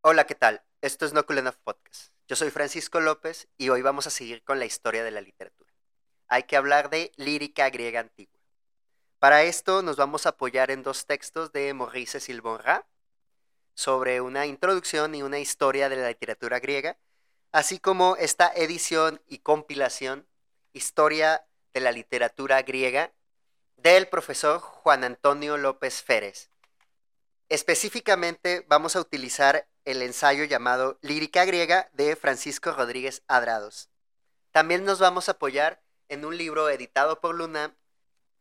Hola, ¿qué tal? Esto es No Cool Podcast. Yo soy Francisco López y hoy vamos a seguir con la historia de la literatura. Hay que hablar de lírica griega antigua. Para esto nos vamos a apoyar en dos textos de Maurice Silbonra sobre una introducción y una historia de la literatura griega, así como esta edición y compilación Historia de la literatura griega del profesor Juan Antonio López Férez. Específicamente vamos a utilizar el ensayo llamado Lírica griega de Francisco Rodríguez Adrados. También nos vamos a apoyar en un libro editado por Luna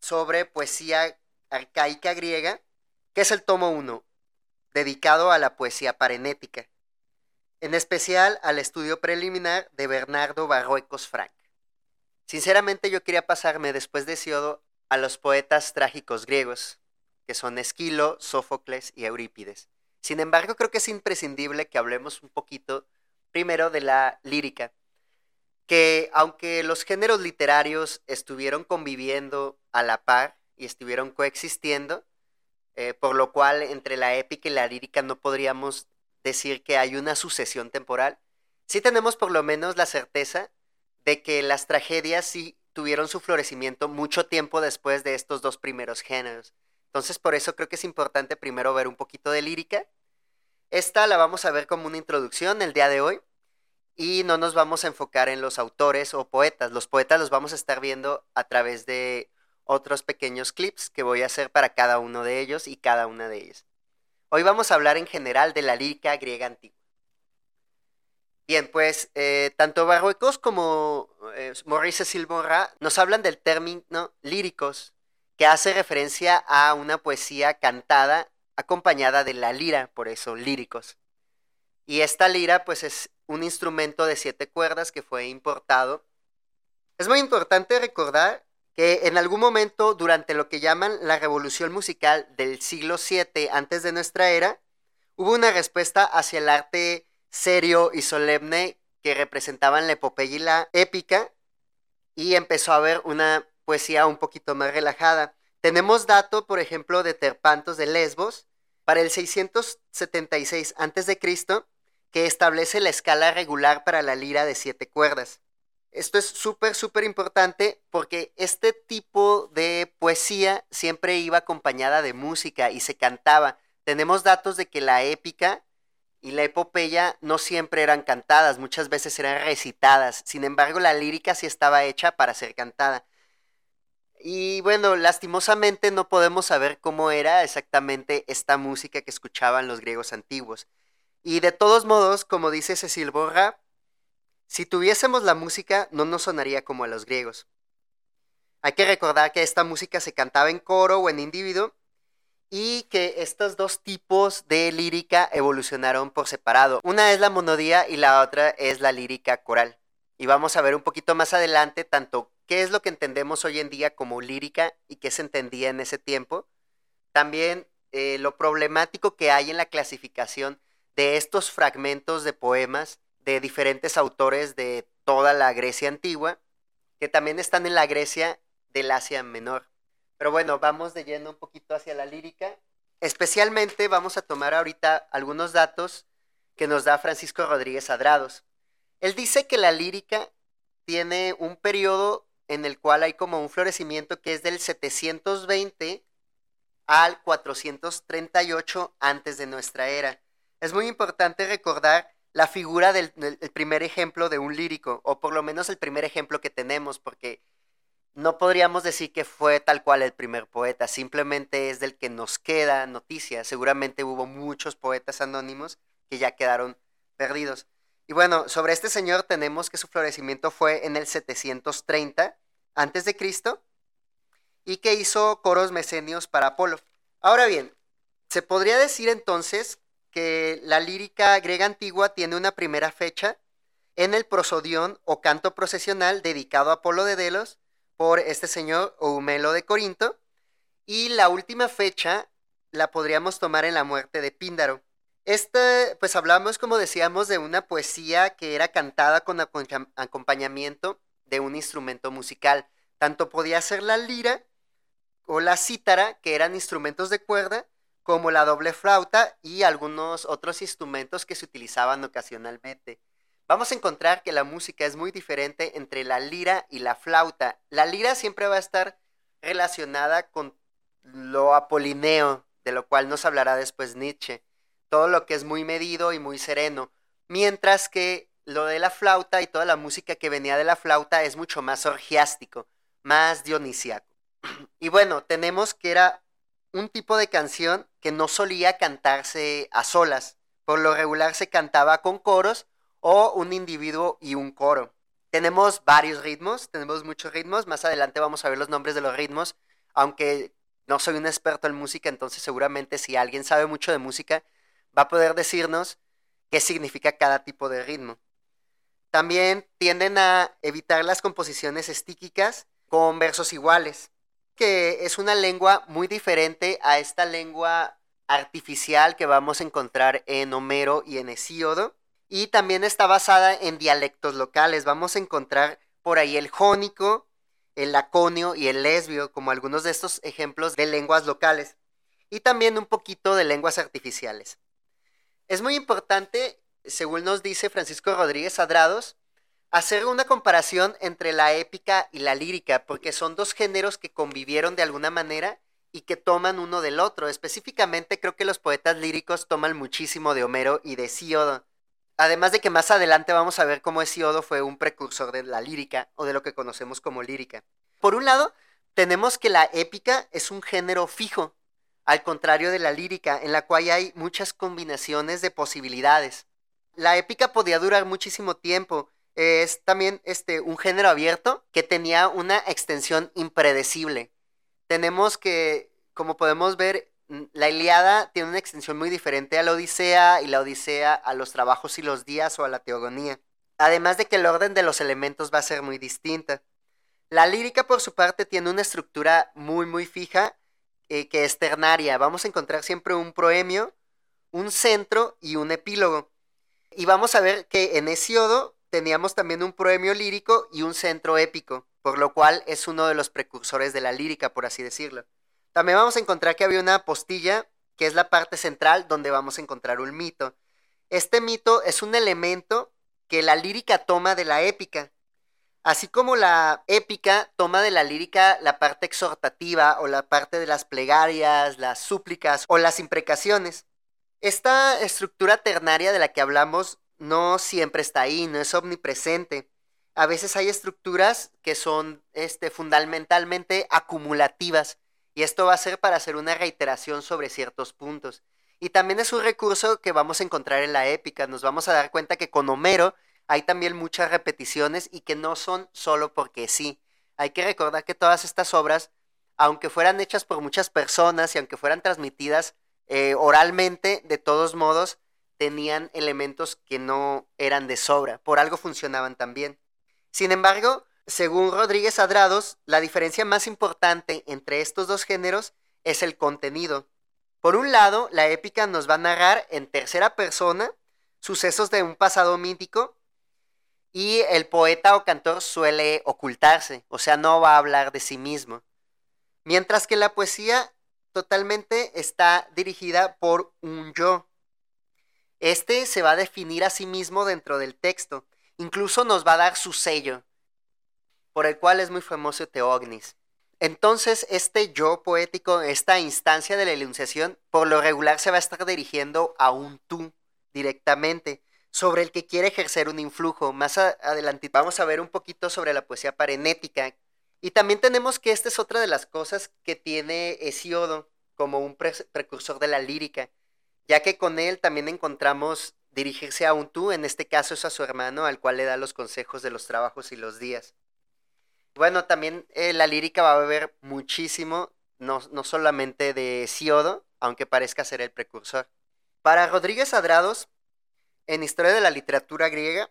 sobre poesía arcaica griega, que es el tomo 1, dedicado a la poesía parenética, en especial al estudio preliminar de Bernardo Barruecos Frank. Sinceramente yo quería pasarme después de Siodo a los poetas trágicos griegos, que son Esquilo, Sófocles y Eurípides. Sin embargo, creo que es imprescindible que hablemos un poquito primero de la lírica, que aunque los géneros literarios estuvieron conviviendo a la par y estuvieron coexistiendo, eh, por lo cual entre la épica y la lírica no podríamos decir que hay una sucesión temporal, sí tenemos por lo menos la certeza de que las tragedias sí tuvieron su florecimiento mucho tiempo después de estos dos primeros géneros. Entonces por eso creo que es importante primero ver un poquito de lírica. Esta la vamos a ver como una introducción el día de hoy y no nos vamos a enfocar en los autores o poetas. Los poetas los vamos a estar viendo a través de otros pequeños clips que voy a hacer para cada uno de ellos y cada una de ellas. Hoy vamos a hablar en general de la lírica griega antigua. Bien, pues eh, tanto Barruecos como eh, Maurice Silborra nos hablan del término líricos, que hace referencia a una poesía cantada acompañada de la lira, por eso líricos. Y esta lira pues es un instrumento de siete cuerdas que fue importado. Es muy importante recordar que en algún momento durante lo que llaman la revolución musical del siglo VII antes de nuestra era, hubo una respuesta hacia el arte serio y solemne que representaban la epopeya y la épica, y empezó a haber una poesía un poquito más relajada. Tenemos dato, por ejemplo, de Terpantos de Lesbos para el 676 a.C., que establece la escala regular para la lira de siete cuerdas. Esto es súper, súper importante porque este tipo de poesía siempre iba acompañada de música y se cantaba. Tenemos datos de que la épica y la epopeya no siempre eran cantadas, muchas veces eran recitadas. Sin embargo, la lírica sí estaba hecha para ser cantada. Y bueno, lastimosamente no podemos saber cómo era exactamente esta música que escuchaban los griegos antiguos. Y de todos modos, como dice Cecil Borra, si tuviésemos la música no nos sonaría como a los griegos. Hay que recordar que esta música se cantaba en coro o en individuo y que estos dos tipos de lírica evolucionaron por separado. Una es la monodía y la otra es la lírica coral. Y vamos a ver un poquito más adelante tanto qué es lo que entendemos hoy en día como lírica y qué se entendía en ese tiempo. También eh, lo problemático que hay en la clasificación de estos fragmentos de poemas de diferentes autores de toda la Grecia antigua, que también están en la Grecia del Asia Menor. Pero bueno, vamos de lleno un poquito hacia la lírica. Especialmente vamos a tomar ahorita algunos datos que nos da Francisco Rodríguez Adrados. Él dice que la lírica tiene un periodo en el cual hay como un florecimiento que es del 720 al 438 antes de nuestra era. Es muy importante recordar la figura del, primer ejemplo de un lírico, o por lo menos el primer ejemplo que tenemos, porque no podríamos decir que fue tal cual el primer poeta, simplemente es del que nos queda noticia. Seguramente hubo muchos poetas anónimos que ya quedaron perdidos. Y bueno, sobre este señor tenemos que su florecimiento fue en el 730 antes de Cristo y que hizo coros mesenios para Apolo. Ahora bien, se podría decir entonces que la lírica griega antigua tiene una primera fecha en el prosodión o canto procesional dedicado a Apolo de Delos por este señor Eumelo de Corinto. Y la última fecha la podríamos tomar en la muerte de Píndaro. Este, pues hablamos, como decíamos, de una poesía que era cantada con acompañamiento de un instrumento musical. Tanto podía ser la lira o la cítara, que eran instrumentos de cuerda, como la doble flauta y algunos otros instrumentos que se utilizaban ocasionalmente. Vamos a encontrar que la música es muy diferente entre la lira y la flauta. La lira siempre va a estar relacionada con lo apolineo, de lo cual nos hablará después Nietzsche. Todo lo que es muy medido y muy sereno. Mientras que lo de la flauta y toda la música que venía de la flauta es mucho más orgiástico, más dionisiaco. Y bueno, tenemos que era un tipo de canción que no solía cantarse a solas. Por lo regular se cantaba con coros o un individuo y un coro. Tenemos varios ritmos, tenemos muchos ritmos. Más adelante vamos a ver los nombres de los ritmos, aunque no soy un experto en música, entonces seguramente si alguien sabe mucho de música, va a poder decirnos qué significa cada tipo de ritmo. También tienden a evitar las composiciones estíquicas con versos iguales, que es una lengua muy diferente a esta lengua artificial que vamos a encontrar en Homero y en Hesíodo. Y también está basada en dialectos locales. Vamos a encontrar por ahí el jónico, el laconio y el lesbio como algunos de estos ejemplos de lenguas locales. Y también un poquito de lenguas artificiales. Es muy importante, según nos dice Francisco Rodríguez Adrados, hacer una comparación entre la épica y la lírica, porque son dos géneros que convivieron de alguna manera y que toman uno del otro. Específicamente creo que los poetas líricos toman muchísimo de Homero y de Hesíodo. Además de que más adelante vamos a ver cómo Hesíodo fue un precursor de la lírica o de lo que conocemos como lírica. Por un lado, tenemos que la épica es un género fijo, al contrario de la lírica, en la cual hay muchas combinaciones de posibilidades. La épica podía durar muchísimo tiempo es también este, un género abierto que tenía una extensión impredecible. Tenemos que, como podemos ver, la Iliada tiene una extensión muy diferente a la Odisea y la Odisea a los trabajos y los días o a la teogonía. Además de que el orden de los elementos va a ser muy distinta. La lírica, por su parte, tiene una estructura muy, muy fija eh, que es ternaria. Vamos a encontrar siempre un proemio, un centro y un epílogo. Y vamos a ver que en Hesiodo teníamos también un proemio lírico y un centro épico, por lo cual es uno de los precursores de la lírica, por así decirlo. También vamos a encontrar que había una postilla, que es la parte central donde vamos a encontrar un mito. Este mito es un elemento que la lírica toma de la épica, así como la épica toma de la lírica la parte exhortativa o la parte de las plegarias, las súplicas o las imprecaciones. Esta estructura ternaria de la que hablamos no siempre está ahí, no es omnipresente. A veces hay estructuras que son este, fundamentalmente acumulativas y esto va a ser para hacer una reiteración sobre ciertos puntos. Y también es un recurso que vamos a encontrar en la épica. Nos vamos a dar cuenta que con Homero hay también muchas repeticiones y que no son solo porque sí. Hay que recordar que todas estas obras, aunque fueran hechas por muchas personas y aunque fueran transmitidas eh, oralmente, de todos modos, tenían elementos que no eran de sobra, por algo funcionaban también. Sin embargo, según Rodríguez Adrados, la diferencia más importante entre estos dos géneros es el contenido. Por un lado, la épica nos va a narrar en tercera persona sucesos de un pasado mítico y el poeta o cantor suele ocultarse, o sea, no va a hablar de sí mismo. Mientras que la poesía totalmente está dirigida por un yo, este se va a definir a sí mismo dentro del texto. Incluso nos va a dar su sello, por el cual es muy famoso Teognis. Entonces, este yo poético, esta instancia de la enunciación, por lo regular se va a estar dirigiendo a un tú directamente, sobre el que quiere ejercer un influjo. Más adelante vamos a ver un poquito sobre la poesía parenética. Y también tenemos que esta es otra de las cosas que tiene Hesiodo como un precursor de la lírica ya que con él también encontramos dirigirse a un tú, en este caso es a su hermano, al cual le da los consejos de los trabajos y los días. Bueno, también eh, la lírica va a beber muchísimo, no, no solamente de Siodo, aunque parezca ser el precursor. Para Rodríguez Adrados, en Historia de la Literatura Griega,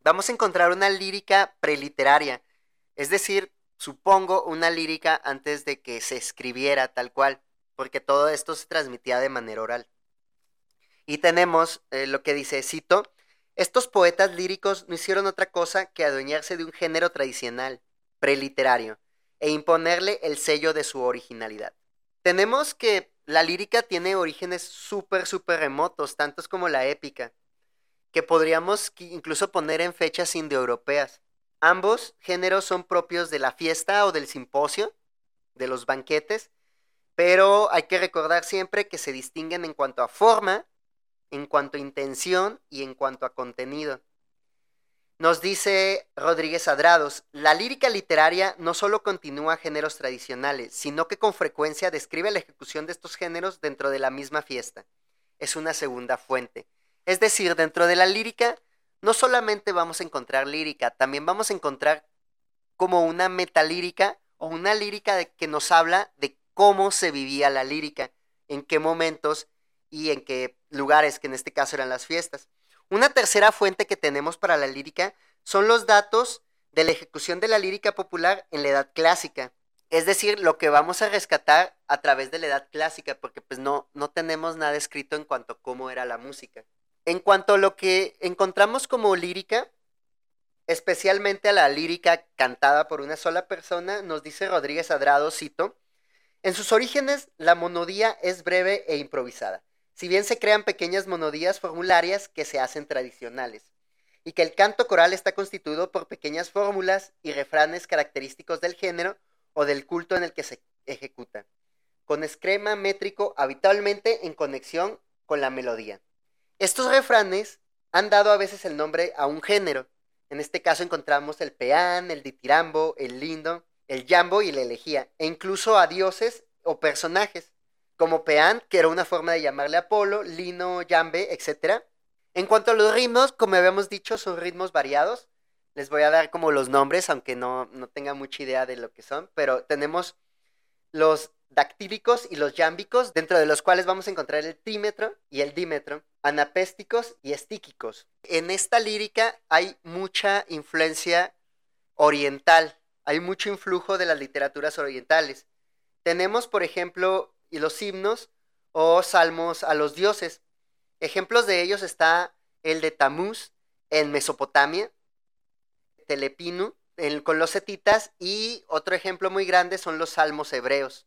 vamos a encontrar una lírica preliteraria, es decir, supongo una lírica antes de que se escribiera tal cual, porque todo esto se transmitía de manera oral. Y tenemos eh, lo que dice, cito, estos poetas líricos no hicieron otra cosa que adueñarse de un género tradicional, preliterario, e imponerle el sello de su originalidad. Tenemos que la lírica tiene orígenes súper, súper remotos, tantos como la épica, que podríamos incluso poner en fechas indoeuropeas. Ambos géneros son propios de la fiesta o del simposio, de los banquetes, pero hay que recordar siempre que se distinguen en cuanto a forma, en cuanto a intención y en cuanto a contenido. Nos dice Rodríguez Adrados, la lírica literaria no solo continúa géneros tradicionales, sino que con frecuencia describe la ejecución de estos géneros dentro de la misma fiesta. Es una segunda fuente. Es decir, dentro de la lírica no solamente vamos a encontrar lírica, también vamos a encontrar como una metalírica o una lírica que nos habla de cómo se vivía la lírica, en qué momentos y en qué lugares, que en este caso eran las fiestas. Una tercera fuente que tenemos para la lírica son los datos de la ejecución de la lírica popular en la edad clásica. Es decir, lo que vamos a rescatar a través de la edad clásica, porque pues no, no tenemos nada escrito en cuanto a cómo era la música. En cuanto a lo que encontramos como lírica, especialmente a la lírica cantada por una sola persona, nos dice Rodríguez Adrado, cito, en sus orígenes la monodía es breve e improvisada si bien se crean pequeñas monodías formularias que se hacen tradicionales, y que el canto coral está constituido por pequeñas fórmulas y refranes característicos del género o del culto en el que se ejecuta, con esquema métrico habitualmente en conexión con la melodía. Estos refranes han dado a veces el nombre a un género. En este caso encontramos el peán, el ditirambo, el lindo, el jambo y la elegía, e incluso a dioses o personajes como Peán, que era una forma de llamarle Apolo, Lino, Yambe, etc. En cuanto a los ritmos, como habíamos dicho, son ritmos variados. Les voy a dar como los nombres, aunque no, no tenga mucha idea de lo que son, pero tenemos los dactílicos y los yámbicos, dentro de los cuales vamos a encontrar el trímetro y el dímetro, anapésticos y estíquicos. En esta lírica hay mucha influencia oriental, hay mucho influjo de las literaturas orientales. Tenemos, por ejemplo, y los himnos o salmos a los dioses. Ejemplos de ellos está el de Tamuz en Mesopotamia, Telepinu con los setitas y otro ejemplo muy grande son los salmos hebreos.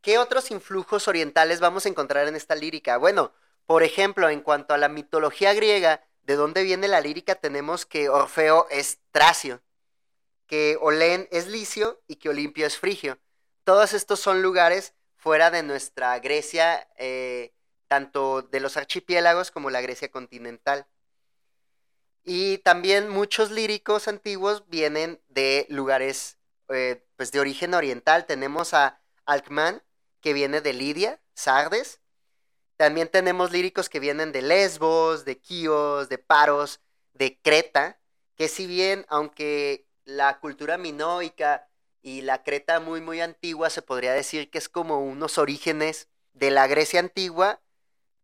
¿Qué otros influjos orientales vamos a encontrar en esta lírica? Bueno, por ejemplo, en cuanto a la mitología griega, de dónde viene la lírica, tenemos que Orfeo es Tracio, que Olén es Licio y que Olimpio es Frigio. Todos estos son lugares fuera de nuestra Grecia, eh, tanto de los archipiélagos como la Grecia continental. Y también muchos líricos antiguos vienen de lugares eh, pues de origen oriental. Tenemos a Alcman, que viene de Lidia, Sardes. También tenemos líricos que vienen de Lesbos, de Quíos, de Paros, de Creta, que si bien, aunque la cultura minoica y la Creta muy, muy antigua se podría decir que es como unos orígenes de la Grecia antigua.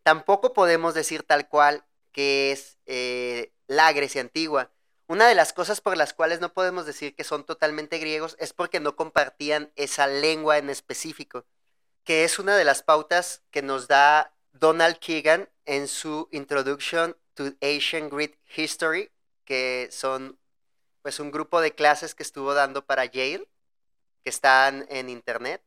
Tampoco podemos decir tal cual que es eh, la Grecia antigua. Una de las cosas por las cuales no podemos decir que son totalmente griegos es porque no compartían esa lengua en específico, que es una de las pautas que nos da Donald Keegan en su Introduction to Asian Greek History, que son pues un grupo de clases que estuvo dando para Yale que están en internet.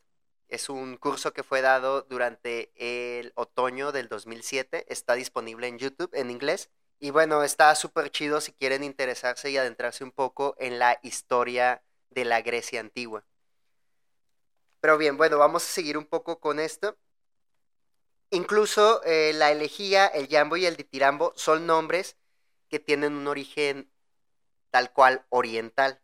Es un curso que fue dado durante el otoño del 2007. Está disponible en YouTube en inglés. Y bueno, está súper chido si quieren interesarse y adentrarse un poco en la historia de la Grecia antigua. Pero bien, bueno, vamos a seguir un poco con esto. Incluso eh, la elegía, el yambo y el ditirambo son nombres que tienen un origen tal cual oriental.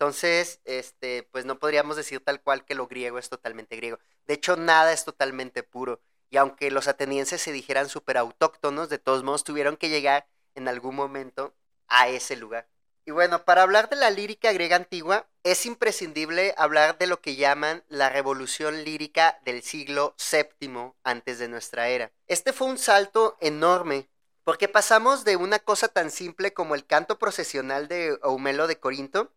Entonces, este, pues no podríamos decir tal cual que lo griego es totalmente griego. De hecho, nada es totalmente puro. Y aunque los atenienses se dijeran súper autóctonos, de todos modos tuvieron que llegar en algún momento a ese lugar. Y bueno, para hablar de la lírica griega antigua, es imprescindible hablar de lo que llaman la revolución lírica del siglo VII antes de nuestra era. Este fue un salto enorme, porque pasamos de una cosa tan simple como el canto procesional de Eumelo de Corinto,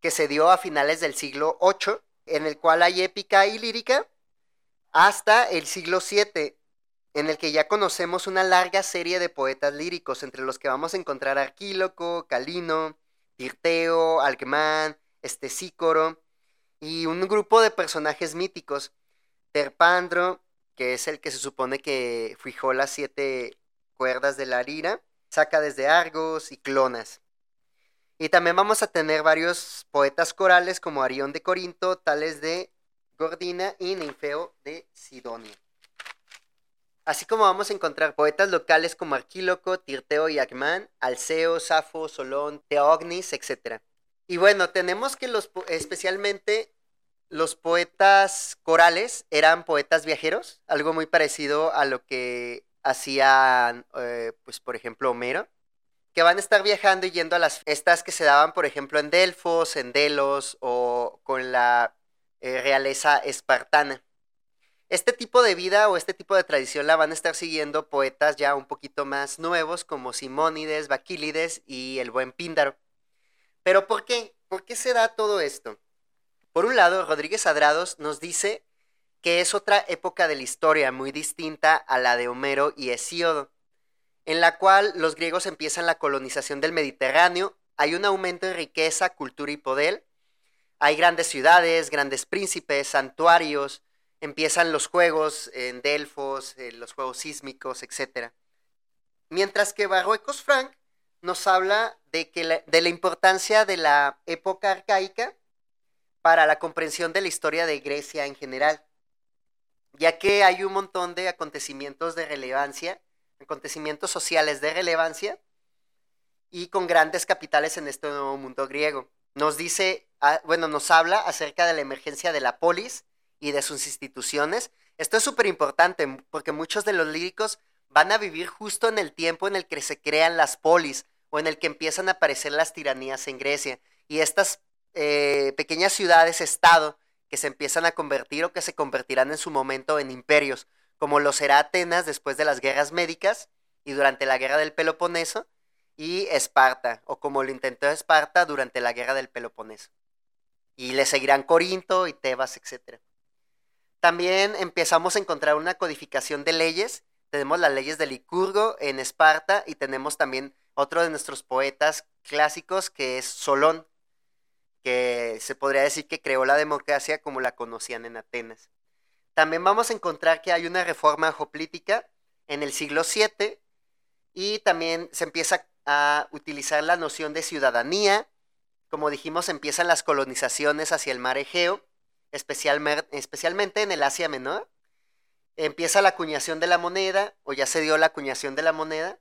que se dio a finales del siglo VIII, en el cual hay épica y lírica, hasta el siglo VII, en el que ya conocemos una larga serie de poetas líricos, entre los que vamos a encontrar Arquíloco, Calino, Tirteo, Alcmán, Estesícoro, y un grupo de personajes míticos, Terpandro, que es el que se supone que fijó las siete cuerdas de la lira, saca desde Argos y Clonas. Y también vamos a tener varios poetas corales como Arión de Corinto, tales de Gordina y Ninfeo de Sidonia. Así como vamos a encontrar poetas locales como Arquíloco, Tirteo y Agmán, Alceo, Safo, Solón, Teognis, etc. Y bueno, tenemos que los, especialmente los poetas corales eran poetas viajeros, algo muy parecido a lo que hacían, eh, pues por ejemplo, Homero que van a estar viajando y yendo a las fiestas que se daban, por ejemplo, en Delfos, en Delos o con la eh, realeza espartana. Este tipo de vida o este tipo de tradición la van a estar siguiendo poetas ya un poquito más nuevos como Simónides, Baquílides y el buen Píndaro. Pero ¿por qué? ¿Por qué se da todo esto? Por un lado, Rodríguez Adrados nos dice que es otra época de la historia muy distinta a la de Homero y Hesíodo en la cual los griegos empiezan la colonización del Mediterráneo, hay un aumento en riqueza, cultura y poder, hay grandes ciudades, grandes príncipes, santuarios, empiezan los juegos en Delfos, eh, los juegos sísmicos, etc. Mientras que Barruecos Frank nos habla de, que de la importancia de la época arcaica para la comprensión de la historia de Grecia en general, ya que hay un montón de acontecimientos de relevancia acontecimientos sociales de relevancia y con grandes capitales en este nuevo mundo griego. Nos dice, ah, bueno, nos habla acerca de la emergencia de la polis y de sus instituciones. Esto es súper importante porque muchos de los líricos van a vivir justo en el tiempo en el que se crean las polis o en el que empiezan a aparecer las tiranías en Grecia. Y estas eh, pequeñas ciudades-estado que se empiezan a convertir o que se convertirán en su momento en imperios como lo será Atenas después de las guerras médicas y durante la guerra del Peloponeso, y Esparta, o como lo intentó Esparta durante la guerra del Peloponeso. Y le seguirán Corinto y Tebas, etc. También empezamos a encontrar una codificación de leyes. Tenemos las leyes de Licurgo en Esparta y tenemos también otro de nuestros poetas clásicos que es Solón, que se podría decir que creó la democracia como la conocían en Atenas. También vamos a encontrar que hay una reforma geopolítica en el siglo VII y también se empieza a utilizar la noción de ciudadanía. Como dijimos, empiezan las colonizaciones hacia el mar Egeo, especialmente en el Asia Menor. Empieza la acuñación de la moneda, o ya se dio la acuñación de la moneda,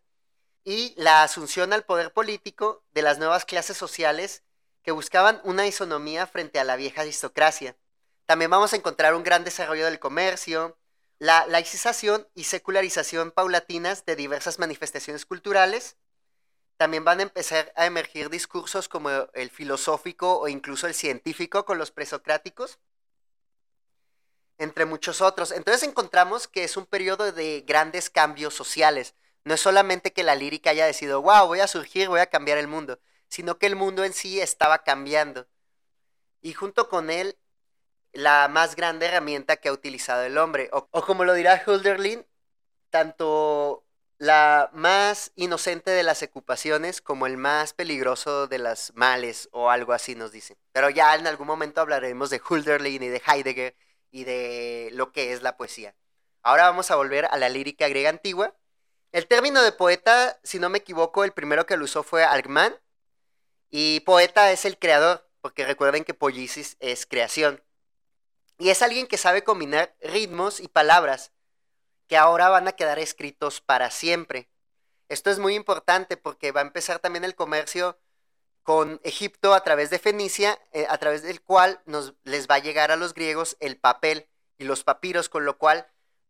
y la asunción al poder político de las nuevas clases sociales que buscaban una isonomía frente a la vieja aristocracia. También vamos a encontrar un gran desarrollo del comercio, la laicización y secularización paulatinas de diversas manifestaciones culturales. También van a empezar a emergir discursos como el filosófico o incluso el científico con los presocráticos, entre muchos otros. Entonces encontramos que es un periodo de grandes cambios sociales. No es solamente que la lírica haya decidido, wow, voy a surgir, voy a cambiar el mundo, sino que el mundo en sí estaba cambiando. Y junto con él la más grande herramienta que ha utilizado el hombre. O, como lo dirá Hölderlin, tanto la más inocente de las ocupaciones como el más peligroso de las males o algo así nos dice. Pero ya en algún momento hablaremos de Hölderlin y de Heidegger y de lo que es la poesía. Ahora vamos a volver a la lírica griega antigua. El término de poeta, si no me equivoco, el primero que lo usó fue Algman. Y poeta es el creador, porque recuerden que poiesis es creación. Y es alguien que sabe combinar ritmos y palabras que ahora van a quedar escritos para siempre. Esto es muy importante porque va a empezar también el comercio con Egipto a través de Fenicia, eh, a través del cual nos, les va a llegar a los griegos el papel y los papiros, con lo cual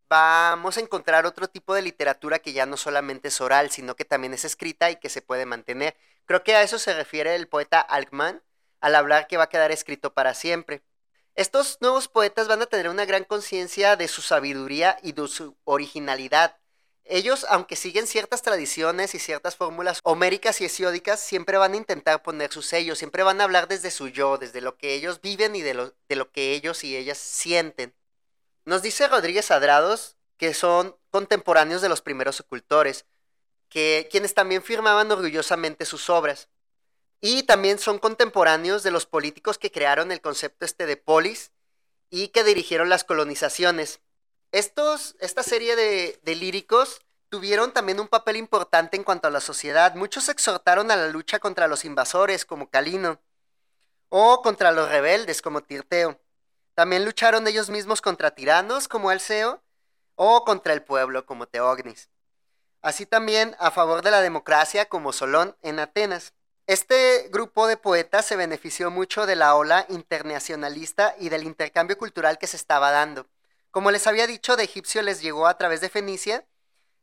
vamos a encontrar otro tipo de literatura que ya no solamente es oral, sino que también es escrita y que se puede mantener. Creo que a eso se refiere el poeta Alkman al hablar que va a quedar escrito para siempre. Estos nuevos poetas van a tener una gran conciencia de su sabiduría y de su originalidad. Ellos, aunque siguen ciertas tradiciones y ciertas fórmulas homéricas y hesiódicas, siempre van a intentar poner su sello, siempre van a hablar desde su yo, desde lo que ellos viven y de lo, que ellos y ellas sienten. Nos dice Rodríguez Adrados que son contemporáneos de los primeros ocultores, que, quienes también firmaban orgullosamente sus obras. Y también son contemporáneos de los políticos que crearon el concepto este de polis y que dirigieron las colonizaciones. estos, esta serie de, de líricos tuvieron también un papel importante en cuanto a la sociedad. Muchos exhortaron a la lucha contra los invasores, como Calino, o contra los rebeldes, como Tirteo. También lucharon ellos mismos contra tiranos, como Alceo, o contra el pueblo, como Teognis. Así también a favor de la democracia, como Solón en Atenas. Este grupo de poetas se benefició mucho de la ola internacionalista y del intercambio cultural que se estaba dando. Como les había dicho, de egipcio les llegó a través de Fenicia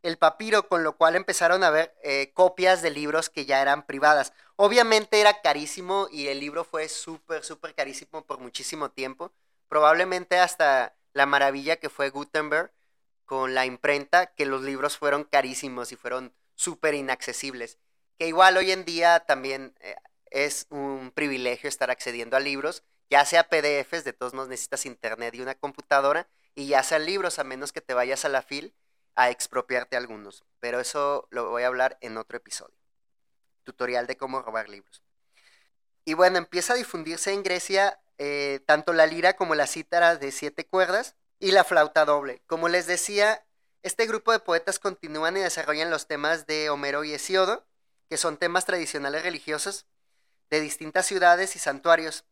el papiro, con lo cual empezaron a ver eh, copias de libros que ya eran privadas. Obviamente era carísimo y el libro fue súper, súper carísimo por muchísimo tiempo. Probablemente hasta la maravilla que fue Gutenberg con la imprenta, que los libros fueron carísimos y fueron súper inaccesibles. Que igual hoy en día también eh, es un privilegio estar accediendo a libros, ya sea PDFs, de todos modos necesitas internet y una computadora, y ya sean libros, a menos que te vayas a la FIL a expropiarte algunos. Pero eso lo voy a hablar en otro episodio. Tutorial de cómo robar libros. Y bueno, empieza a difundirse en Grecia eh, tanto la lira como la cítara de siete cuerdas y la flauta doble. Como les decía, este grupo de poetas continúan y desarrollan los temas de Homero y Hesiodo, que son temas tradicionales religiosos de distintas ciudades y santuarios.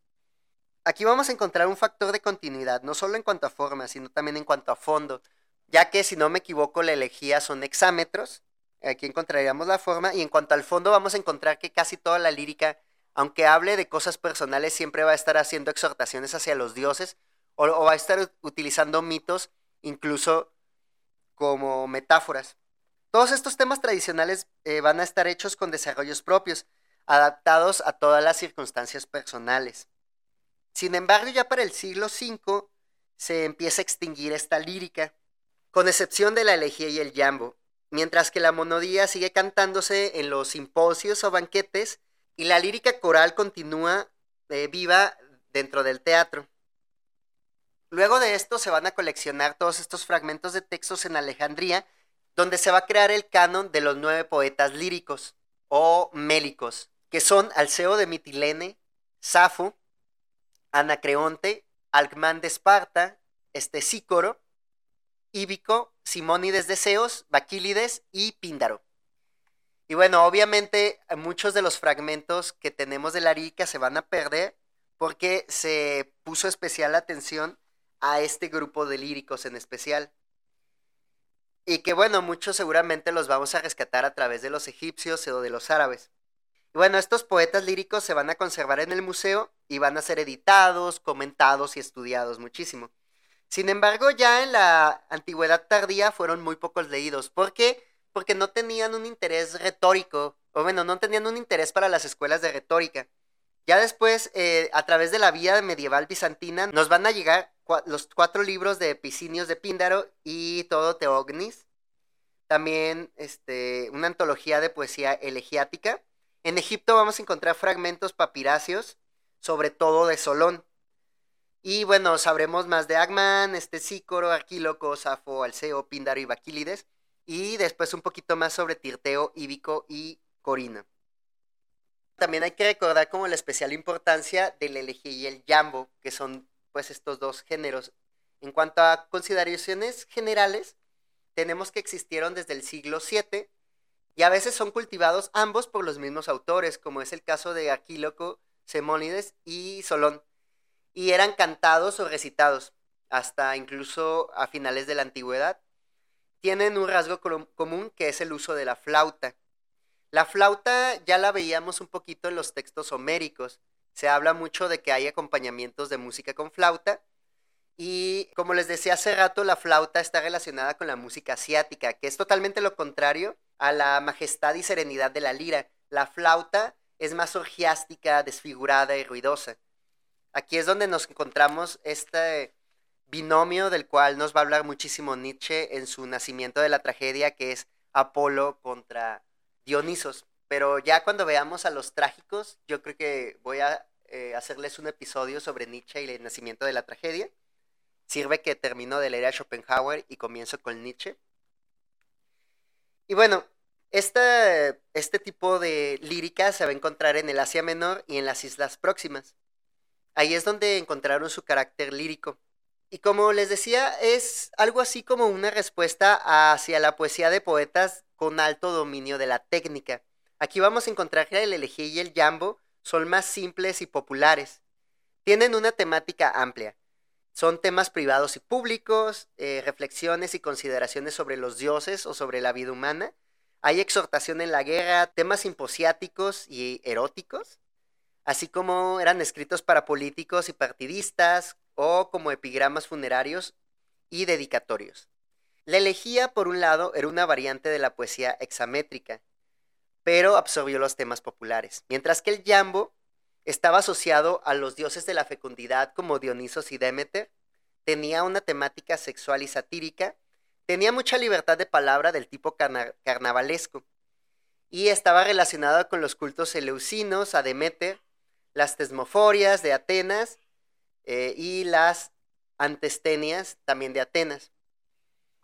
Aquí vamos a encontrar un factor de continuidad, no solo en cuanto a forma, sino también en cuanto a fondo ya que si no me equivoco la elegía son hexámetros, aquí encontraríamos la forma, y en cuanto al fondo vamos a encontrar que casi toda la lírica, aunque hable de cosas personales, siempre va a estar haciendo exhortaciones hacia los dioses, o, va a estar utilizando mitos incluso como metáforas. Todos estos temas tradicionales eh, van a estar hechos con desarrollos propios, adaptados a todas las circunstancias personales. Sin embargo, ya para el siglo V se empieza a extinguir esta lírica con excepción de la elegía y el jambo, mientras que la monodía sigue cantándose en los simposios o banquetes y la lírica coral continúa eh, viva dentro del teatro. Luego de esto se van a coleccionar todos estos fragmentos de textos en Alejandría, donde se va a crear el canon de los nueve poetas líricos o mélicos, que son Alceo de Mitilene, Safo, Anacreonte, Alcmán de Esparta, Estesícoro, Íbico, Simónides de Zeus, Baquílides y Píndaro. Y bueno, obviamente muchos de los fragmentos que tenemos de la lírica se van a perder porque se puso especial atención a este grupo de líricos en especial. Y que bueno, muchos seguramente los vamos a rescatar a través de los egipcios o de los árabes. Y bueno, estos poetas líricos se van a conservar en el museo y van a ser editados, comentados y estudiados muchísimo. Sin embargo, ya en la antigüedad tardía fueron muy pocos leídos. ¿Por qué? Porque no tenían un interés retórico, o bueno, no tenían un interés para las escuelas de retórica. Ya después, eh, a través de la vía medieval bizantina, nos van a llegar los cuatro libros de Epicinios de Píndaro y todo Teognis. También este, una antología de poesía elegiática. En Egipto vamos a encontrar fragmentos papiracios, sobre todo de Solón. Y bueno, sabremos más de Agman, este Sícoro, Arquíloco, Safo, Alceo, Píndaro y Baquílides. Y después un poquito más sobre Tirteo, Íbico y Corina. También hay que recordar como la especial importancia del elegí y el jambo, que son pues estos dos géneros. En cuanto a consideraciones generales, tenemos que existieron desde el siglo VII y a veces son cultivados ambos por los mismos autores, como es el caso de Aquíloco, Semónides y Solón y eran cantados o recitados, hasta incluso a finales de la antigüedad. Tienen un rasgo común que es el uso de la flauta. La flauta ya la veíamos un poquito en los textos homéricos. Se habla mucho de que hay acompañamientos de música con flauta. Y como les decía hace rato, la flauta está relacionada con la música asiática, que es totalmente lo contrario a la majestad y serenidad de la lira. La flauta es más orgiástica, desfigurada y ruidosa. Aquí es donde nos encontramos este binomio del cual nos va a hablar muchísimo Nietzsche en su nacimiento de la tragedia, que es Apolo contra Dionisos. Pero ya cuando veamos a los trágicos, yo creo que voy a eh, hacerles un episodio sobre Nietzsche y el nacimiento de la tragedia. Sirve que termino de leer a Schopenhauer y comienzo con Nietzsche. Y bueno, este, este tipo de lírica se va a encontrar en el Asia Menor y en las islas próximas. Ahí es donde encontraron su carácter lírico. Y como les decía, es algo así como una respuesta hacia la poesía de poetas con alto dominio de la técnica. Aquí vamos a encontrar que el elegía y el jambo son más simples y populares. Tienen una temática amplia. Son temas privados y públicos, eh, reflexiones y consideraciones sobre los dioses o sobre la vida humana. Hay exhortación en la guerra, temas imposiáticos y eróticos, así como eran escritos para políticos y partidistas o como epigramas funerarios y dedicatorios. La elegía, por un lado, era una variante de la poesía hexamétrica, pero absorbió los temas populares, mientras que el jambo estaba asociado a los dioses de la fecundidad como Dionisos y Demeter, tenía una temática sexual y satírica, tenía mucha libertad de palabra del tipo carnavalesco y estaba relacionado con los cultos eleusinos a Demeter, las tesmoforias de Atenas eh, y las antestenias también de Atenas.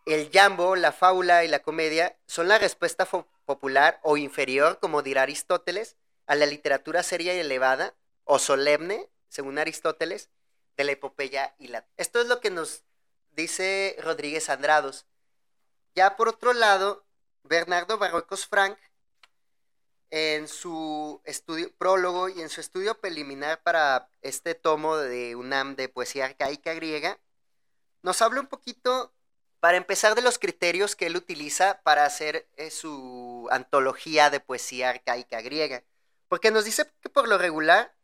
El jambo, la fábula y la comedia son la respuesta popular o inferior, como dirá Aristóteles, a la literatura seria y elevada o solemne, según Aristóteles, de la epopeya y la... Esto es lo que nos dice Rodríguez Andrados. Ya por otro lado, Bernardo Barrocos Frank, en su estudio prólogo y en su estudio preliminar para este tomo de UNAM de poesía arcaica griega, nos habla un poquito, para empezar, de los criterios que él utiliza para hacer eh, su antología de poesía arcaica griega. Porque nos dice que por lo regular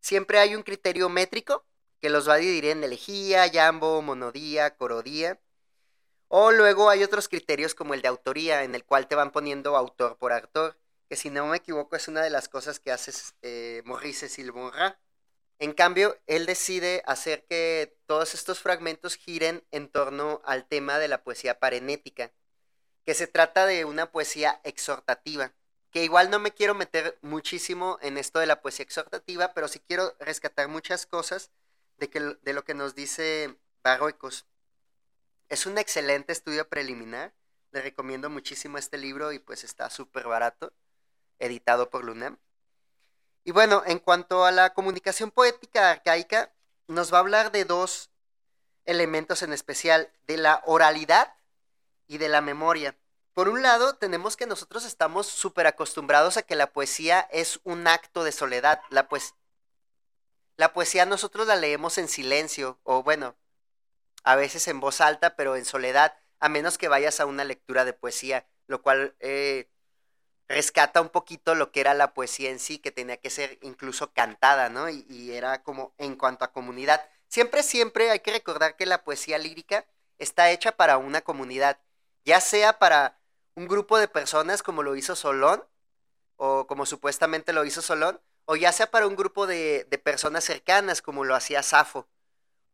siempre hay un criterio métrico que los va a dividir en elegía, jambo, monodía, corodía. O luego hay otros criterios como el de autoría, en el cual te van poniendo autor por autor, que si no me equivoco es una de las cosas que hace eh, Maurice Silvonra. En cambio, él decide hacer que todos estos fragmentos giren en torno al tema de la poesía parenética, que se trata de una poesía exhortativa que igual no me quiero meter muchísimo en esto de la poesía exhortativa, pero sí quiero rescatar muchas cosas de, que, de lo que nos dice Barroicos. Es un excelente estudio preliminar, le recomiendo muchísimo este libro y pues está súper barato, editado por Lunam. Y bueno, en cuanto a la comunicación poética arcaica, nos va a hablar de dos elementos en especial, de la oralidad y de la memoria. Por un lado, tenemos que nosotros estamos súper acostumbrados a que la poesía es un acto de soledad. La, pues, la poesía nosotros la leemos en silencio, o bueno, a veces en voz alta, pero en soledad, a menos que vayas a una lectura de poesía, lo cual eh, rescata un poquito lo que era la poesía en sí, que tenía que ser incluso cantada, ¿no? Y, y era como en cuanto a comunidad. Siempre, siempre hay que recordar que la poesía lírica está hecha para una comunidad, ya sea para un grupo de personas como lo hizo Solón, o como supuestamente lo hizo Solón, o ya sea para un grupo de, personas cercanas como lo hacía Safo,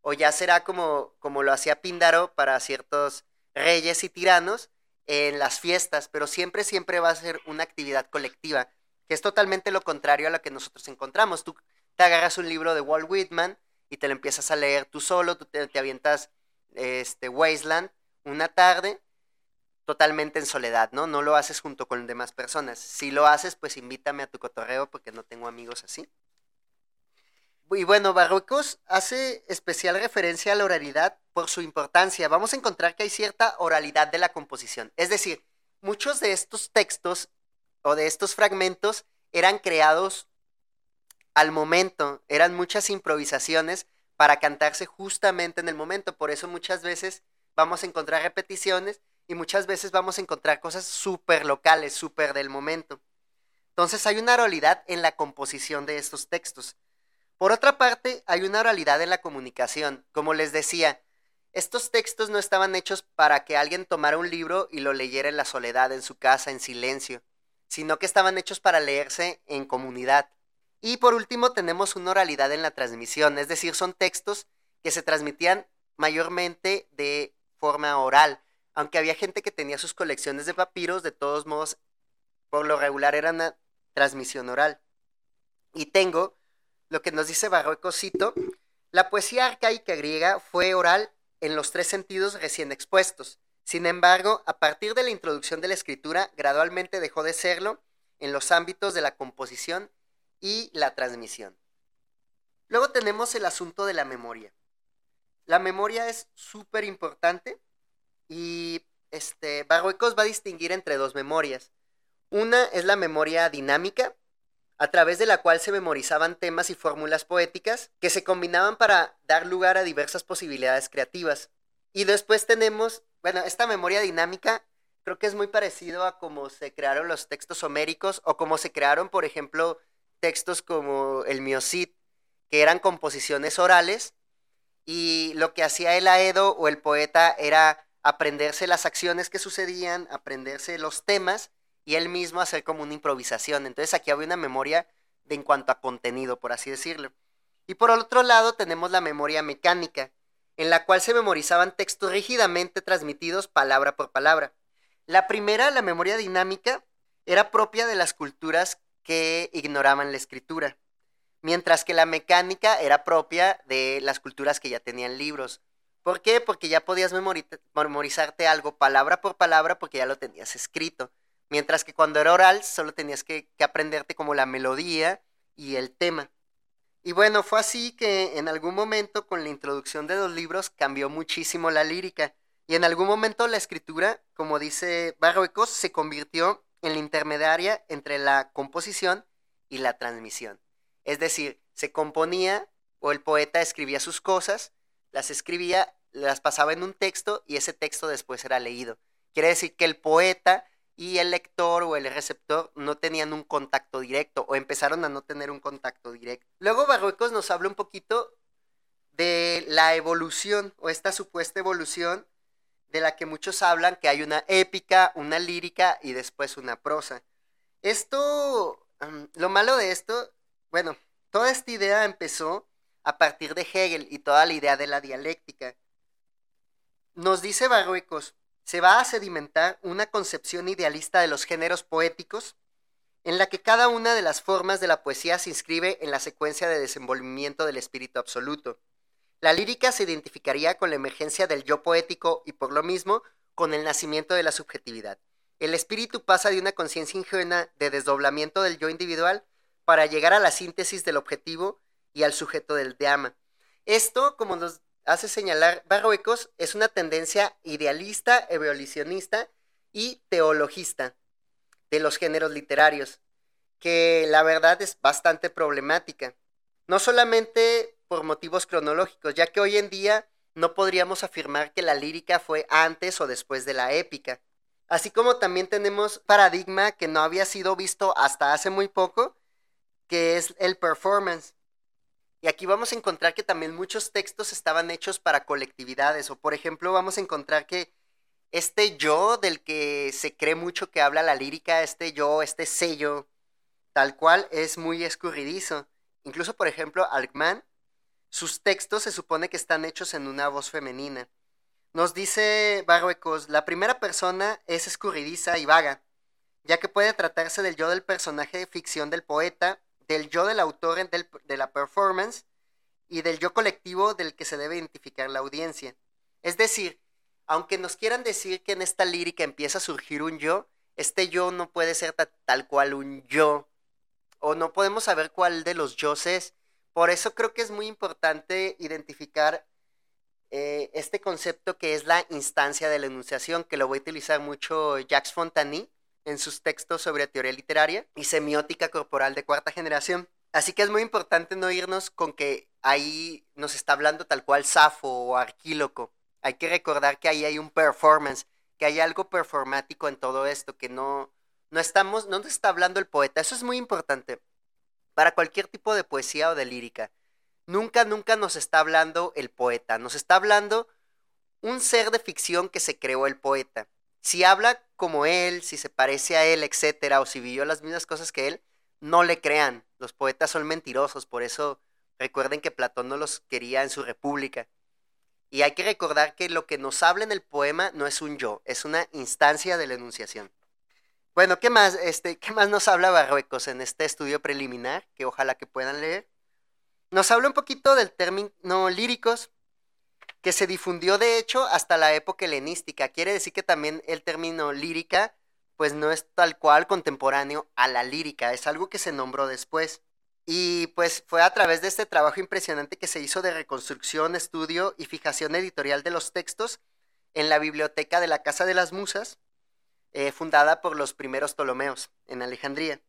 o ya será como, como lo hacía Píndaro para ciertos reyes y tiranos en las fiestas, pero siempre, siempre va a ser una actividad colectiva, que es totalmente lo contrario a lo que nosotros encontramos. Tú te agarras un libro de Walt Whitman y te lo empiezas a leer tú solo, tú te, te avientas este, Wasteland una tarde totalmente en soledad, ¿no? No lo haces junto con demás personas. Si lo haces, pues invítame a tu cotorreo porque no tengo amigos así. Y bueno, Barrocos hace especial referencia a la oralidad por su importancia. Vamos a encontrar que hay cierta oralidad de la composición. Es decir, muchos de estos textos o de estos fragmentos eran creados al momento, eran muchas improvisaciones para cantarse justamente en el momento. Por eso muchas veces vamos a encontrar repeticiones y muchas veces vamos a encontrar cosas súper locales, súper del momento. Entonces hay una oralidad en la composición de estos textos. Por otra parte, hay una oralidad en la comunicación. Como les decía, estos textos no estaban hechos para que alguien tomara un libro y lo leyera en la soledad, en su casa, en silencio, sino que estaban hechos para leerse en comunidad. Y por último, tenemos una oralidad en la transmisión, es decir, son textos que se transmitían mayormente de forma oral, aunque había gente que tenía sus colecciones de papiros, de todos modos, por lo regular era una transmisión oral. Y tengo dice Barroco, cito, la poesía arcaica griega fue oral en los tres sentidos recién expuestos. Sin embargo, a partir de la introducción de la escritura, gradualmente dejó de serlo en los ámbitos de la composición y la transmisión. Luego tenemos el asunto de la memoria. la memoria es súper importante y este, Barruecos va a distinguir entre dos memorias. Una es la memoria dinámica, a través de la cual se memorizaban temas y fórmulas poéticas que se combinaban para dar lugar a diversas posibilidades creativas. Y después tenemos, bueno, esta memoria dinámica creo que es muy parecido a cómo se crearon los textos homéricos o cómo se crearon, por ejemplo, textos como el Miocid, que eran composiciones orales y lo que hacía el aedo o el poeta era aprenderse las acciones que sucedían, aprenderse los temas y él mismo hacer como una improvisación. Entonces aquí había una memoria de en cuanto a contenido, por así decirlo. Y por otro lado tenemos la memoria mecánica, en la cual se memorizaban textos rígidamente transmitidos palabra por palabra. La primera, la memoria dinámica, era propia de las culturas que ignoraban la escritura mientras que la mecánica era propia de las culturas que ya tenían libros. ¿Por qué? Porque ya podías memorizarte algo palabra por palabra porque ya lo tenías escrito. Mientras que cuando era oral solo tenías que, aprenderte como la melodía y el tema. Y bueno, fue así que en algún momento con la introducción de los libros cambió muchísimo la lírica. Y en algún momento la escritura, como dice Barruecos, se convirtió en la intermediaria entre la composición y la transmisión. Es decir, se componía o el poeta escribía sus cosas, las escribía, las pasaba en un texto y ese texto después era leído. Quiere decir que el poeta y el lector o el receptor no tenían un contacto directo o empezaron a no tener un contacto directo. Luego Barruecos nos habla un poquito de la evolución o esta supuesta evolución de la que muchos hablan, que hay una épica, una lírica y después una prosa. Esto, lo malo de esto bueno, toda esta idea empezó a partir de Hegel y toda la idea de la dialéctica. Nos dice Barruecos, se va a sedimentar una concepción idealista de los géneros poéticos en la que cada una de las formas de la poesía se inscribe en la secuencia de desenvolvimiento del espíritu absoluto. La lírica se identificaría con la emergencia del yo poético y por lo mismo con el nacimiento de la subjetividad. El espíritu pasa de una conciencia ingenua de desdoblamiento del yo individual para llegar a la síntesis del objetivo y al sujeto del drama. Esto, como nos hace señalar Barruecos, es una tendencia idealista, evolucionista y teologista de los géneros literarios, que la verdad es bastante problemática. No solamente por motivos cronológicos, ya que hoy en día no podríamos afirmar que la lírica fue antes o después de la épica. Así como también tenemos paradigma que no había sido visto hasta hace muy poco, que es el performance. Y aquí vamos a encontrar que también muchos textos estaban hechos para colectividades. O por ejemplo, vamos a encontrar que este yo del que se cree mucho que habla la lírica, este yo, este sello, tal cual, es muy escurridizo. Incluso, por ejemplo, Alkman, sus textos se supone que están hechos en una voz femenina. Nos dice Barruecos, la primera persona es escurridiza y vaga, ya que puede tratarse del yo del personaje de ficción del poeta del yo del autor de la performance y del yo colectivo del que se debe identificar la audiencia. Es decir, aunque nos quieran decir que en esta lírica empieza a surgir un yo, este yo no puede ser tal cual un yo, o no podemos saber cuál de los yo es. Por eso creo que es muy importante identificar eh, este concepto que es la instancia de la enunciación, que lo voy a utilizar mucho Jacques Fontany en sus textos sobre teoría literaria y semiótica corporal de cuarta generación. Así que es muy importante no irnos con que ahí nos está hablando tal cual Safo o Arquíloco. Hay que recordar que ahí hay un performance, que hay algo performático en todo esto, que no, no estamos, no nos está hablando el poeta. Eso es muy importante para cualquier tipo de poesía o de lírica. Nunca, nunca nos está hablando el poeta, nos está hablando un ser de ficción que se creó el poeta si habla como él, si se parece a él, etcétera, o si vivió las mismas cosas que él, no le crean. Los poetas son mentirosos, por eso recuerden que Platón no los quería en su república. Y hay que recordar que lo que nos habla en el poema no es un yo, es una instancia de la enunciación. Bueno, ¿qué más, este, ¿qué más nos habla Barruecos en este estudio preliminar? Que ojalá que puedan leer. Nos habla un poquito del término líricos, que se difundió de hecho hasta la época helenística. Quiere decir que también el término lírica pues no es tal cual contemporáneo a la lírica, es algo que se nombró después. Y pues fue a través de este trabajo impresionante que se hizo de reconstrucción, estudio y fijación editorial de los textos en la biblioteca de la Casa de las Musas, eh, fundada por los primeros Ptolomeos en Alejandría,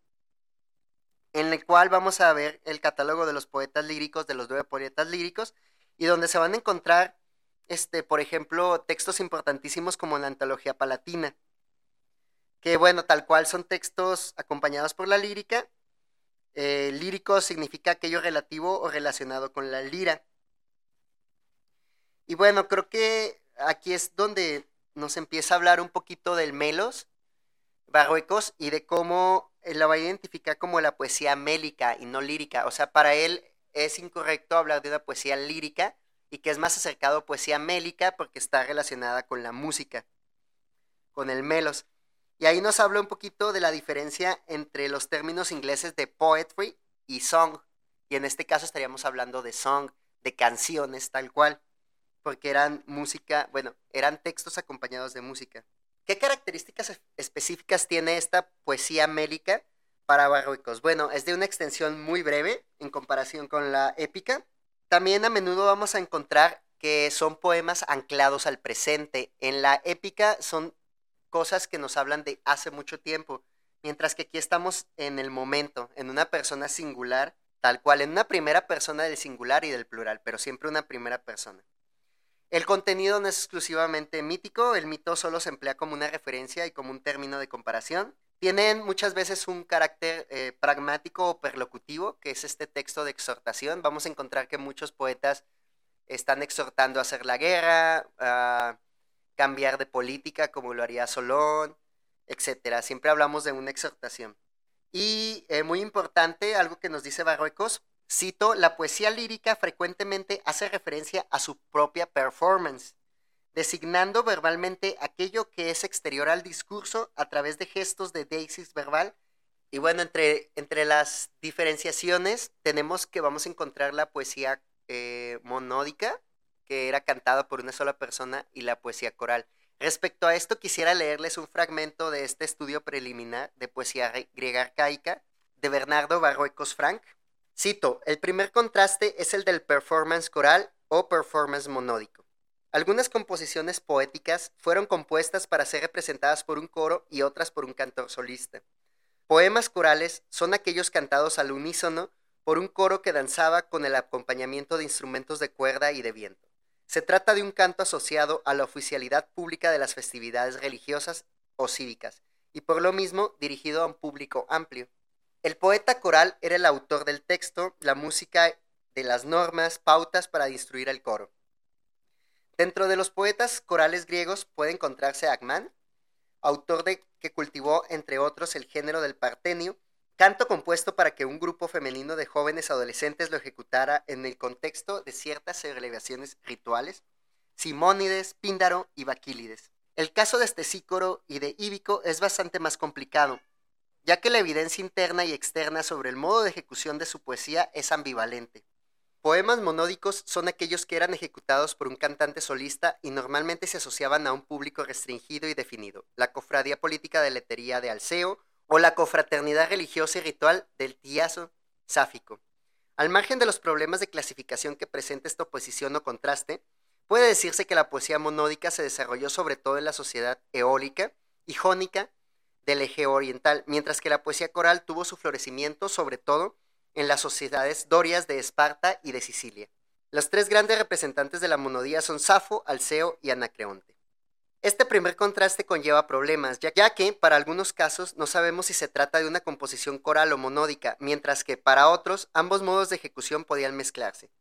en el cual vamos a ver el catálogo de los poetas líricos, de los nueve poetas líricos, y donde se van a encontrar, este, por ejemplo, textos importantísimos como la antología palatina, que bueno, tal cual son textos acompañados por la lírica eh, lírico significa aquello relativo o relacionado con la lira. Y bueno, creo que aquí es donde nos empieza a hablar un poquito del melos barruecos y de cómo él la va a identificar como la poesía mélica y no lírica. O sea, para él es incorrecto hablar de una poesía lírica y que es más acercado a poesía mélica porque está relacionada con la música, con el melos. Y ahí nos habla un poquito de la diferencia entre los términos ingleses de poetry y song. Y en este caso estaríamos hablando de song, de canciones tal cual, porque eran música, bueno, eran textos acompañados de música. ¿Qué características específicas tiene esta poesía mélica para Barruecos? Bueno, es de una extensión muy breve en comparación con la épica. También a menudo vamos a encontrar que son poemas anclados al presente. En la épica son cosas que nos hablan de hace mucho tiempo, mientras que aquí estamos en el momento, en una persona singular, tal cual, en una primera persona del singular y del plural, pero siempre una primera persona. El contenido no es exclusivamente mítico, el mito solo se emplea como una referencia y como un término de comparación. Tienen muchas veces un carácter eh, pragmático o perlocutivo, que es este texto de exhortación. Vamos a encontrar que muchos poetas están exhortando a hacer la guerra, a cambiar de política como lo haría Solón, etcétera. Siempre hablamos de una exhortación. Y eh, muy importante, algo que nos dice Barruecos, cito, la poesía lírica frecuentemente hace referencia a su propia performance, designando verbalmente aquello que es exterior al discurso a través de gestos de deisis verbal. Y bueno, entre, entre las diferenciaciones tenemos que vamos a encontrar la poesía eh, monódica, que era cantada por una sola persona, y la poesía coral. Respecto a esto, quisiera leerles un fragmento de este estudio preliminar de poesía griega arcaica de Bernardo Barruecos Frank. Cito, el primer contraste es el del performance coral o performance monódico. Algunas composiciones poéticas fueron compuestas para ser representadas por un coro y otras por un cantor solista. Poemas corales son aquellos cantados al unísono por un coro que danzaba con el acompañamiento de instrumentos de cuerda y de viento. Se trata de un canto asociado a la oficialidad pública de las festividades religiosas o cívicas, y por lo mismo dirigido a un público amplio. El poeta coral era el autor del texto, la música de las normas, pautas para instruir al coro. Dentro de los poetas corales griegos puede encontrarse Agman, autor de que cultivó entre otros el género del partenio Canto compuesto para que un grupo femenino de jóvenes adolescentes lo ejecutara en el contexto de ciertas celebraciones rituales, Simónides, Píndaro y Baquílides. El caso de Estesícoro y de Íbico es bastante más complicado, ya que la evidencia interna y externa sobre el modo de ejecución de su poesía es ambivalente. Poemas monódicos son aquellos que eran ejecutados por un cantante solista y normalmente se asociaban a un público restringido y definido, la cofradía política de letería de Alceo o la confraternidad religiosa y ritual del tiazo sáfico. Al margen de los problemas de clasificación que presenta esta oposición o contraste, puede decirse que la poesía monódica se desarrolló sobre todo en la sociedad eólica y jónica del eje oriental, mientras que la poesía coral tuvo su florecimiento sobre todo en las sociedades dorias de Esparta y de Sicilia. Los tres grandes representantes de la monodía son Safo, Alceo y Anacreonte. Este primer contraste conlleva problemas, ya que para algunos casos no sabemos si se trata de una composición coral o monódica, mientras que para otros ambos modos de ejecución podían mezclarse.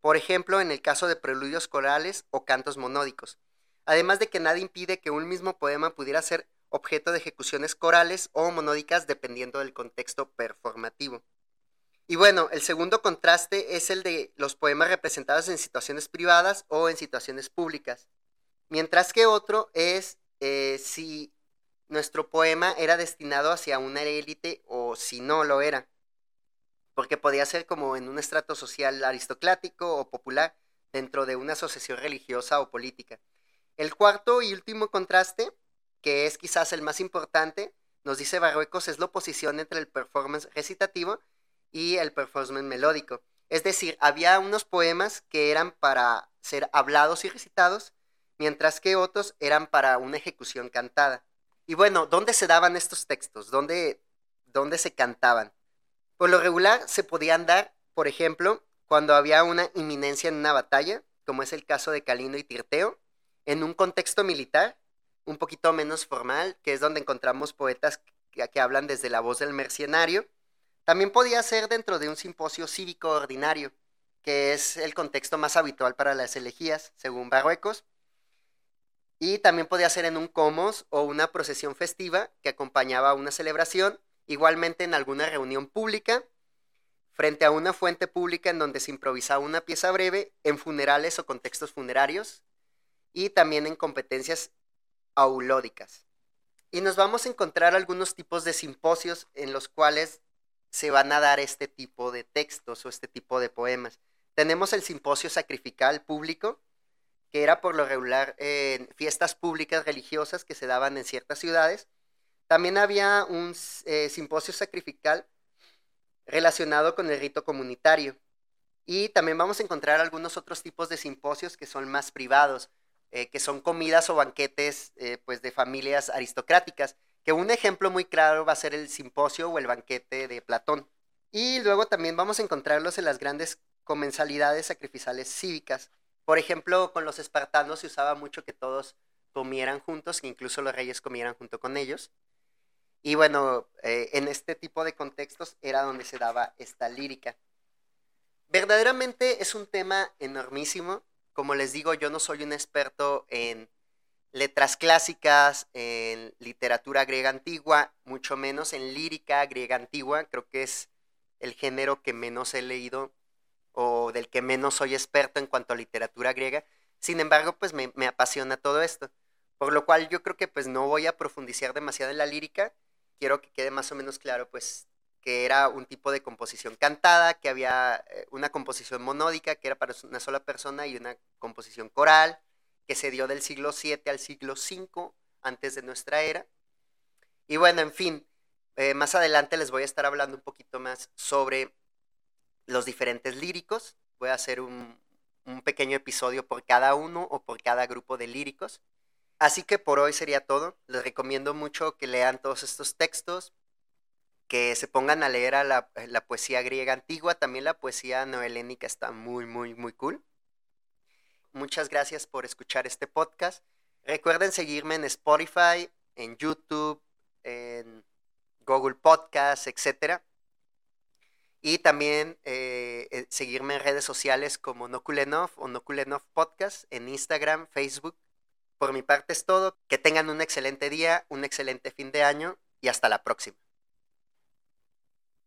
Por ejemplo, en el caso de preludios corales o cantos monódicos. Además de que nada impide que un mismo poema pudiera ser objeto de ejecuciones corales o monódicas dependiendo del contexto performativo. Y bueno, el segundo contraste es el de los poemas representados en situaciones privadas o en situaciones públicas. Mientras que otro es eh, si nuestro poema era destinado hacia una élite o si no lo era. Porque podía ser como en un estrato social aristocrático o popular dentro de una asociación religiosa o política. El cuarto y último contraste, que es quizás el más importante, nos dice Barruecos, es la oposición entre el performance recitativo y el performance melódico. Es decir, había unos poemas que eran para ser hablados y recitados, mientras que otros eran para una ejecución cantada. Y bueno, ¿dónde se daban estos textos? ¿Dónde, dónde se cantaban? Por lo regular se podían dar, por ejemplo, cuando había una inminencia en una batalla, como es el caso de Calino y Tirteo, en un contexto militar, un poquito menos formal, que es donde encontramos poetas que, que hablan desde la voz del mercenario. También podía ser dentro de un simposio cívico ordinario, que es el contexto más habitual para las elegías, según Barruecos. Y también podía ser en un comos o una procesión festiva que acompañaba una celebración, igualmente en alguna reunión pública, frente a una fuente pública en donde se improvisaba una pieza breve, en funerales o contextos funerarios, y también en competencias aulódicas. Y nos vamos a encontrar algunos tipos de simposios en los cuales se van a dar este tipo de textos o este tipo de poemas. Tenemos el simposio sacrificial público, que era por lo regular en fiestas públicas religiosas que se daban en ciertas ciudades. También había un eh, simposio sacrificial relacionado con el rito comunitario. Y también vamos a encontrar algunos otros tipos de simposios que son más privados, eh, que son comidas o banquetes eh, pues de familias aristocráticas, que un ejemplo muy claro va a ser el simposio o el banquete de Platón. Y luego también vamos a encontrarlos en las grandes comensalidades sacrificiales cívicas. Por ejemplo, con los espartanos se usaba mucho que todos comieran juntos, que incluso los reyes comieran junto con ellos. Y bueno, eh, en este tipo de contextos era donde se daba esta lírica. Verdaderamente es un tema enormísimo. Como les digo, yo no soy un experto en letras clásicas, en literatura griega antigua, mucho menos en lírica griega antigua. Creo que es el género que menos he leído o del que menos soy experto en cuanto a literatura griega. Sin embargo, pues me, me apasiona todo esto. Por lo cual yo creo que pues no voy a profundizar demasiado en la lírica quiero que quede más o menos claro, pues, que era un tipo de composición cantada, que había eh, una composición monódica, que era para una sola persona, y una composición coral, que se dio del siglo VII al siglo V antes de nuestra era. Y bueno, en fin, eh, más adelante les voy a estar hablando un poquito más sobre los diferentes líricos. Voy a hacer un, pequeño episodio por cada uno o por cada grupo de líricos. Así que por hoy sería todo. Les recomiendo mucho que lean todos estos textos, que se pongan a leer a la, poesía griega antigua, también la poesía nohelénica está muy, muy, muy cool. Muchas gracias por escuchar este podcast. Recuerden seguirme en Spotify, en YouTube, en Google Podcasts, etc. Y también eh, eh, seguirme en redes sociales como Nokulenov o Nokulenov Podcast en Instagram, Facebook por mi parte es todo. Que tengan un excelente día, un excelente fin de año y hasta la próxima.